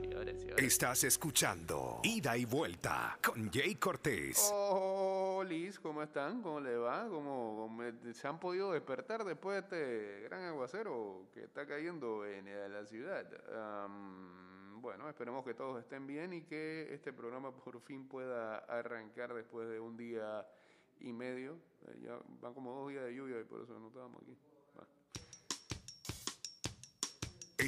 sí, ahora sí. ahora sí. Estás escuchando Ida y Vuelta con Jay Cortés. Oh, Liz, ¿cómo están? ¿Cómo le va? ¿Cómo, cómo se han podido despertar después de este gran aguacero que está cayendo en eh, la ciudad? Am, bueno, esperemos que todos estén bien y que este programa por fin pueda arrancar después de un día y medio. Eh, ya van como dos días de lluvia y por eso no estábamos aquí.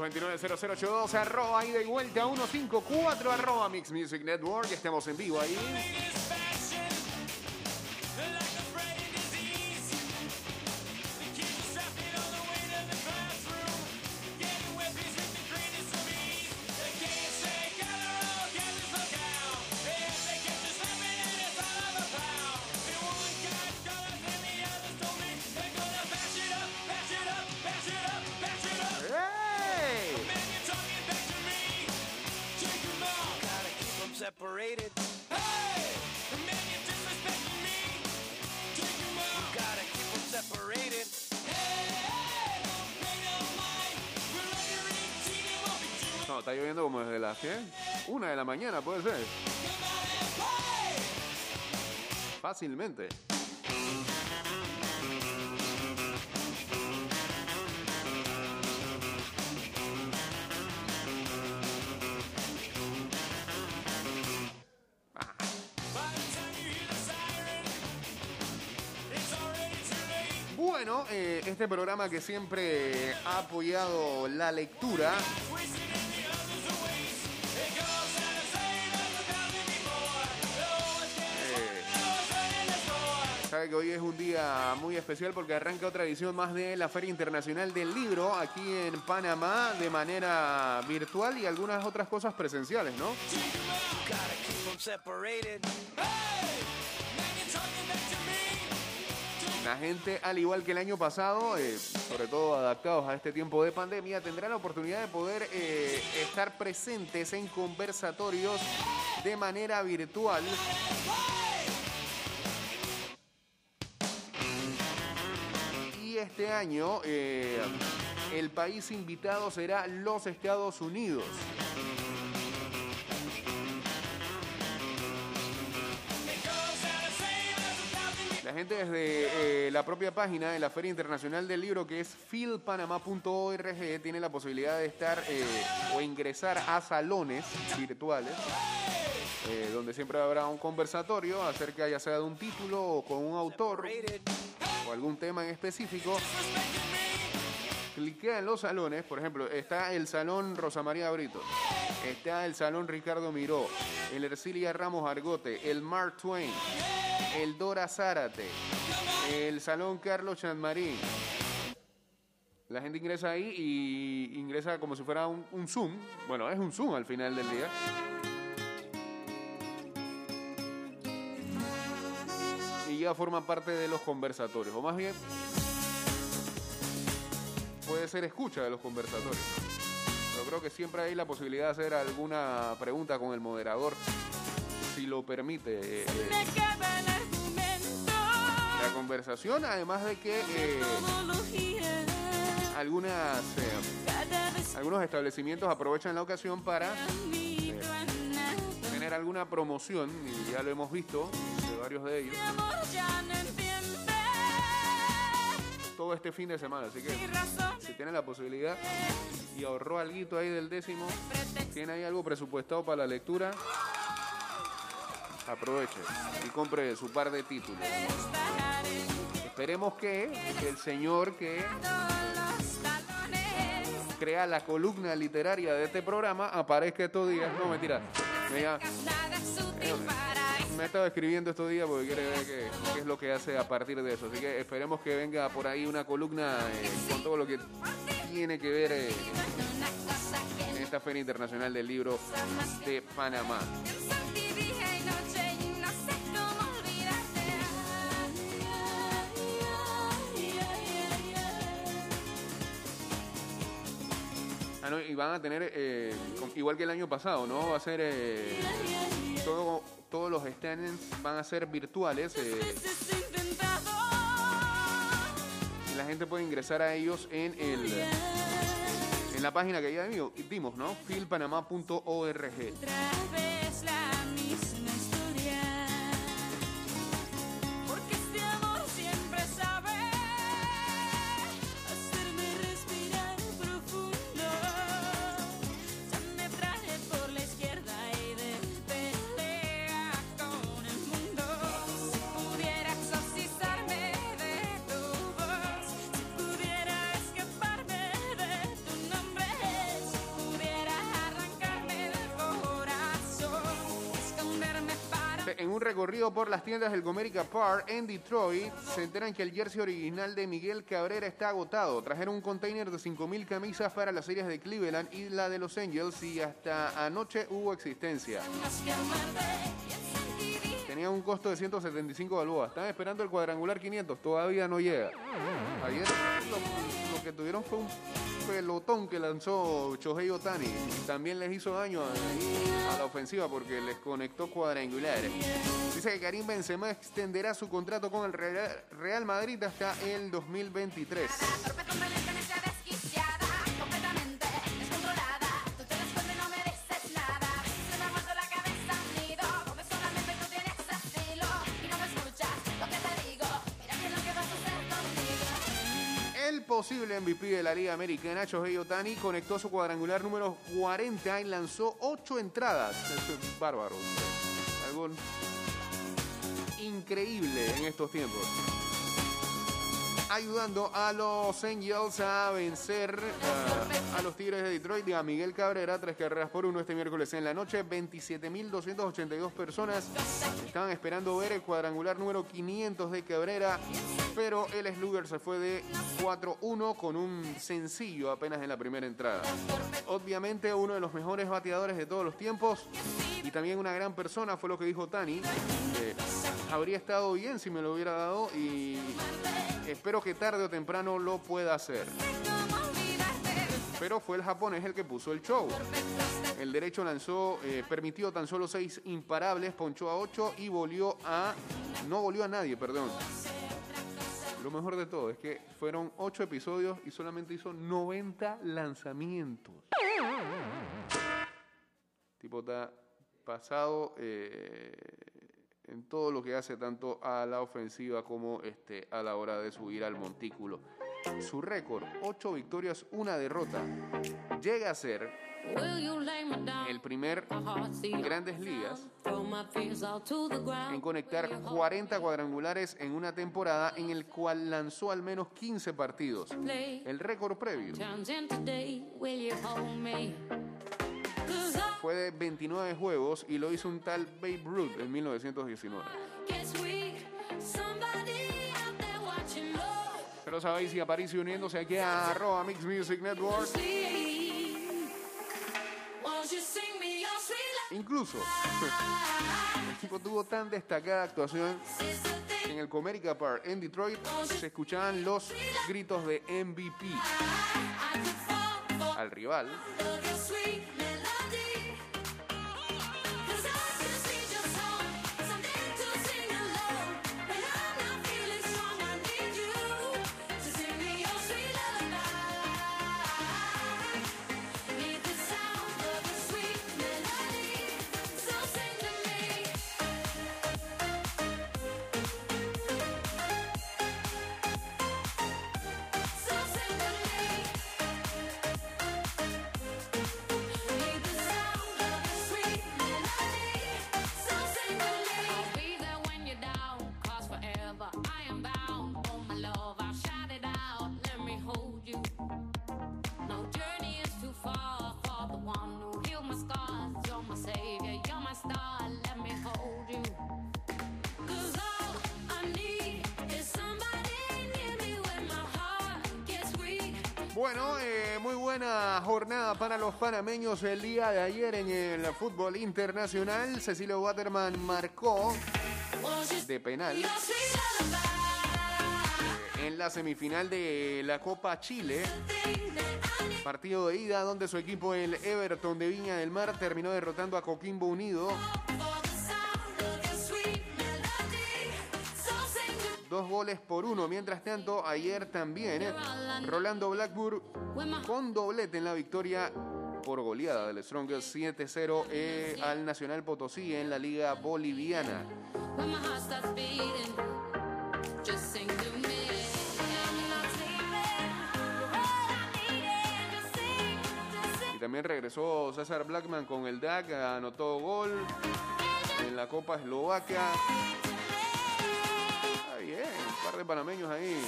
229-0082, arroba ida y vuelta 154, arroba Mix Music Network. Estamos en vivo ahí. Them separated. You gotta keep them separated. No, está lloviendo como desde las. Una de la mañana, puede ser. Fácilmente. Bueno, eh, este programa que siempre ha apoyado la lectura Eh, Sabe que hoy es un día muy especial porque arranca otra edición más de la Feria Internacional del Libro aquí en Panamá de manera virtual y algunas otras cosas presenciales, ¿no? La gente, al igual que el año pasado, eh, sobre todo adaptados a este tiempo de pandemia, tendrá la oportunidad de poder eh, estar presentes en conversatorios de manera virtual. Y este año eh, el país invitado será los Estados Unidos. Desde eh, la propia página de la Feria Internacional del Libro, que es filpanamá.org, tiene la posibilidad de estar eh, o ingresar a salones virtuales, eh, donde siempre habrá un conversatorio acerca ya sea de un título o con un autor o algún tema en específico. Cliquea en los salones, por ejemplo, está el Salón Rosa María Brito, está el Salón Ricardo Miró, el Ercilia Ramos Argote, el Mark Twain, el Dora Zárate, el Salón Carlos Chanmarín. La gente ingresa ahí y ingresa como si fuera un, un Zoom. Bueno, es un Zoom al final del día. Y ya forma parte de los conversatorios, o más bien ser escucha de los conversatorios. Yo creo que siempre hay la posibilidad de hacer alguna pregunta con el moderador, si lo permite eh, eh, la conversación, además de que eh, algunas, eh, algunos establecimientos aprovechan la ocasión para tener alguna promoción, y ya lo hemos visto de varios de ellos, todo este fin de semana. Así que si tiene la posibilidad y ahorró algo ahí del décimo, tiene ahí algo presupuestado para la lectura, aproveche y compre su par de títulos. Esperemos que el señor que crea la columna literaria de este programa aparezca estos días. No, mentira. Me, ya- me ha estado escribiendo estos días porque quiere ver qué, es lo que hace a partir de eso. Así que esperemos que venga por ahí una columna eh, con todo lo que tiene que ver eh, esta Feria Internacional del Libro de Panamá. En. Ah, no, y van a tener, eh, igual que el año pasado, ¿no? Va a ser, todo- todos los stands van a ser virtuales. eh, la gente puede ingresar a ellos en el en la página que ya dimos, ¿no? filpanamá.org. un recorrido por las tiendas del Comerica Park en Detroit, se enteran que el jersey original de Miguel Cabrera está agotado. Trajeron un container de 5.000 camisas para las series de Cleveland y la de Los Angels y hasta anoche hubo existencia. Tenía un costo de 175 balboas. Están esperando el cuadrangular 500. Todavía no llega. Que tuvieron fue un pelotón que lanzó Shohei Otani. También les hizo daño a, la ofensiva porque les conectó cuadrangulares. Dice que Karim Benzema extenderá su contrato con el Real Madrid hasta el 2023. Posible MVP de la Liga Americana, Shohei Otani, conectó su cuadrangular número 40 y lanzó 8 entradas. Eso es bárbaro. Algo increíble en estos tiempos. Ayudando a los Angels a vencer uh, a los Tigres de Detroit y a Miguel Cabrera, tres carreras por uno este miércoles en la noche. 27.282 personas estaban esperando ver el cuadrangular número 500 de Cabrera, pero el Slugger se fue de 4-1 con un sencillo apenas en la primera entrada. Obviamente uno de los mejores bateadores de todos los tiempos y también una gran persona, fue lo que dijo Tani. Eh, habría estado bien si me lo hubiera dado y espero que tarde o temprano lo pueda hacer. Pero fue el japonés el que puso el show. El derecho lanzó, eh, permitió tan solo seis imparables, ponchó a ocho y volvió a. No volvió a nadie, perdón. Lo mejor de todo es que fueron ocho episodios y solamente hizo 90 lanzamientos. Tipo está pasado eh, en todo lo que hace tanto a la ofensiva como este, a la hora de subir al montículo. Su récord, ocho victorias, una derrota. Llega a ser el primer grandes ligas en conectar Will you hold 40 cuadrangulares en una temporada en el cual lanzó al menos 15 partidos. El récord previo Fue de 29 juegos y lo hizo un tal Babe Ruth en 1919. guess we somebody out there watching love. Pero sabéis, y Aparicio uniéndose aquí a arroba Mix Music Network, incluso el tipo tuvo tan destacada actuación en el Comerica Park en Detroit se escuchaban los gritos de MVP al rival Bueno, eh, muy buen buena jornada para los panameños el día de ayer en el fútbol internacional. Cecilio Waterman marcó de penal en la semifinal de la Copa Chile. Partido de ida donde su equipo, el Everton de Viña del Mar, terminó derrotando a Coquimbo Unido. Dos goles por uno. Mientras tanto, ayer también eh, Rolando Blackburn con doblete en la victoria por goleada del Strongest 7-0 eh, al Nacional Potosí en la Liga Boliviana. Y también regresó César Blackman con el DAC, anotó gol en la Copa Eslovaquia. Par de panameños ahí.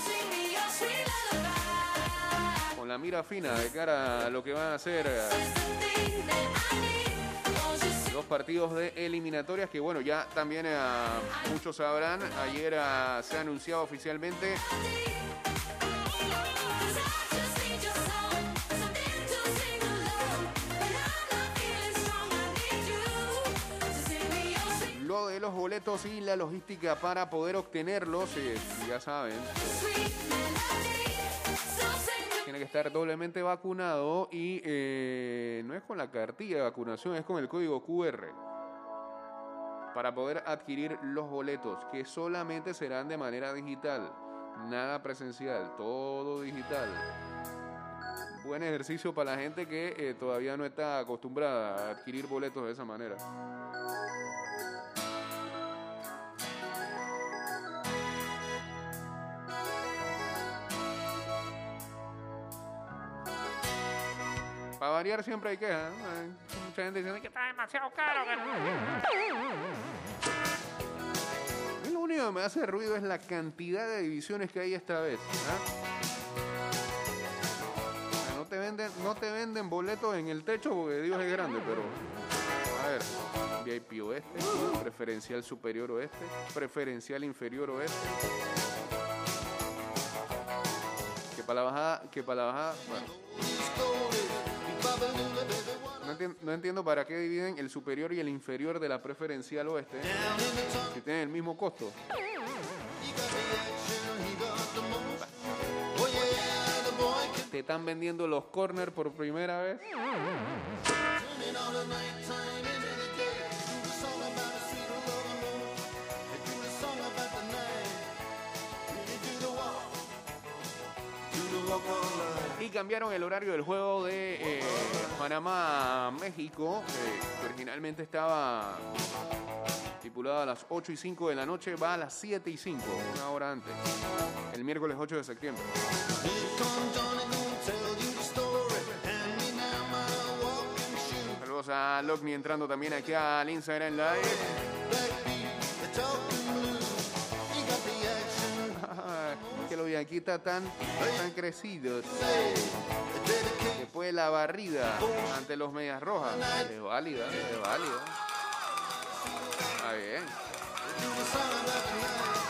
Con la mira fina de cara a lo que van a ser eh, los partidos de eliminatorias que bueno, ya también eh, muchos sabrán, ayer eh, se ha anunciado oficialmente y la logística para poder obtenerlos, eh, ya saben, tiene que estar doblemente vacunado y eh, no es con la cartilla de vacunación, es con el código QR para poder adquirir los boletos que solamente serán de manera digital, nada presencial, todo digital. Buen ejercicio para la gente que eh, todavía no está acostumbrada a adquirir boletos de esa manera. Siempre hay queja. ¿no? Mucha gente diciendo que está demasiado caro. que no". A mí Lo único que me hace ruido es la cantidad de divisiones que hay esta vez. ¿ah? No te venden, no te venden boletos en el techo porque Dios es grande, pero a ver, VIP oeste, preferencial superior oeste, preferencial inferior oeste. Que para la bajada, que para la bajada, bueno. No, entien- no entiendo para qué dividen el superior y el inferior de la preferencial oeste si tienen el mismo costo. Te están vendiendo los corners por primera vez. Cambiaron el horario del juego de eh, Panamá-México, eh, que originalmente estaba estipulado a las 8 y 5 de la noche, va a las 7 y 5, una hora antes, el miércoles 8 de septiembre. Saludos a Lockney entrando también aquí al Instagram Live. Que los Yanquitas están, están crecidos. Después de la barrida ante los Medias Rojas. Es válida, es válida. Está.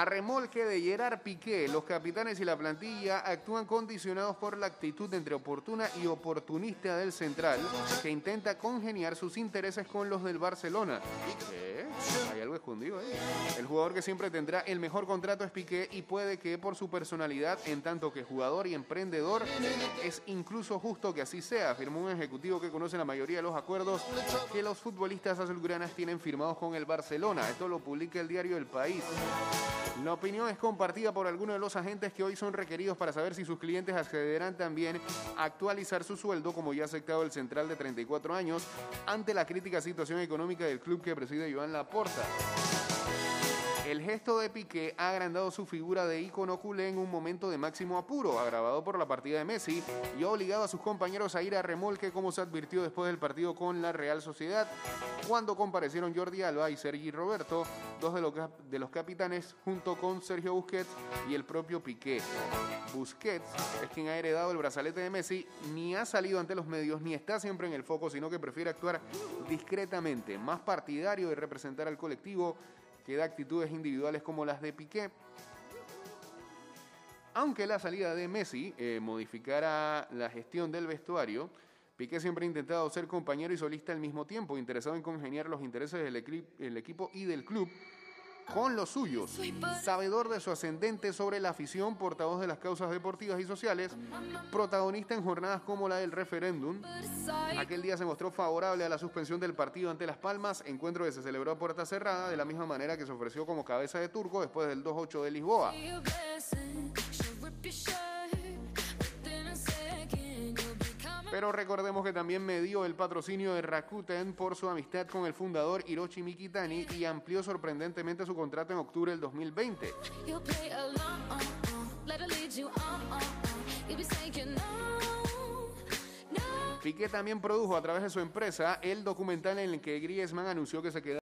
A remolque de Gerard Piqué, los capitanes y la plantilla actúan condicionados por la actitud entre oportuna y oportunista del central, que intenta congeniar sus intereses con los del Barcelona. ¿Qué? Hay algo escondido ahí. El jugador que siempre tendrá el mejor contrato es Piqué y puede que por su personalidad, en tanto que jugador y emprendedor, es incluso justo que así sea, afirmó un ejecutivo que conoce la mayoría de los acuerdos que los futbolistas azulgranas tienen firmados con el Barcelona. Esto lo publica el diario El País. La opinión es compartida por algunos de los agentes que hoy son requeridos para saber si sus clientes accederán también a actualizar su sueldo, como ya ha aceptado el central de 34 años, ante la crítica situación económica del club que preside Joan Laporta. El gesto de Piqué ha agrandado su figura de ícono culé en un momento de máximo apuro, agravado por la partida de Messi y ha obligado a sus compañeros a ir a remolque, como se advirtió después del partido con la Real Sociedad, cuando comparecieron Jordi Alba y Sergi Roberto, dos de los, de los capitanes, junto con Sergio Busquets y el propio Piqué. Busquets es quien ha heredado el brazalete de Messi, ni ha salido ante los medios, ni está siempre en el foco, sino que prefiere actuar discretamente, más partidario de representar al colectivo que da actitudes individuales como las de Piqué. Aunque la salida de Messi eh, modificara la gestión del vestuario, Piqué siempre ha intentado ser compañero y solista al mismo tiempo, interesado en congeniar los intereses del equi- el equipo y del club con los suyos. Sabedor de su ascendente sobre la afición, portavoz de las causas deportivas y sociales, protagonista en jornadas como la del referéndum, Aquel día se mostró favorable a la suspensión del partido ante Las Palmas, encuentro que se celebró a puerta cerrada, de la misma manera que se ofreció como cabeza de turco después del 2-8 de Lisboa. Pero recordemos que también me dio el patrocinio de Rakuten por su amistad con el fundador Hiroshi Mikitani y amplió sorprendentemente su contrato en octubre del 2020. You'll play along, let her lead you on, on, on. You'll be saying no, no. Piqué también produjo a través de su empresa el documental en el que Griezmann anunció que se quedaba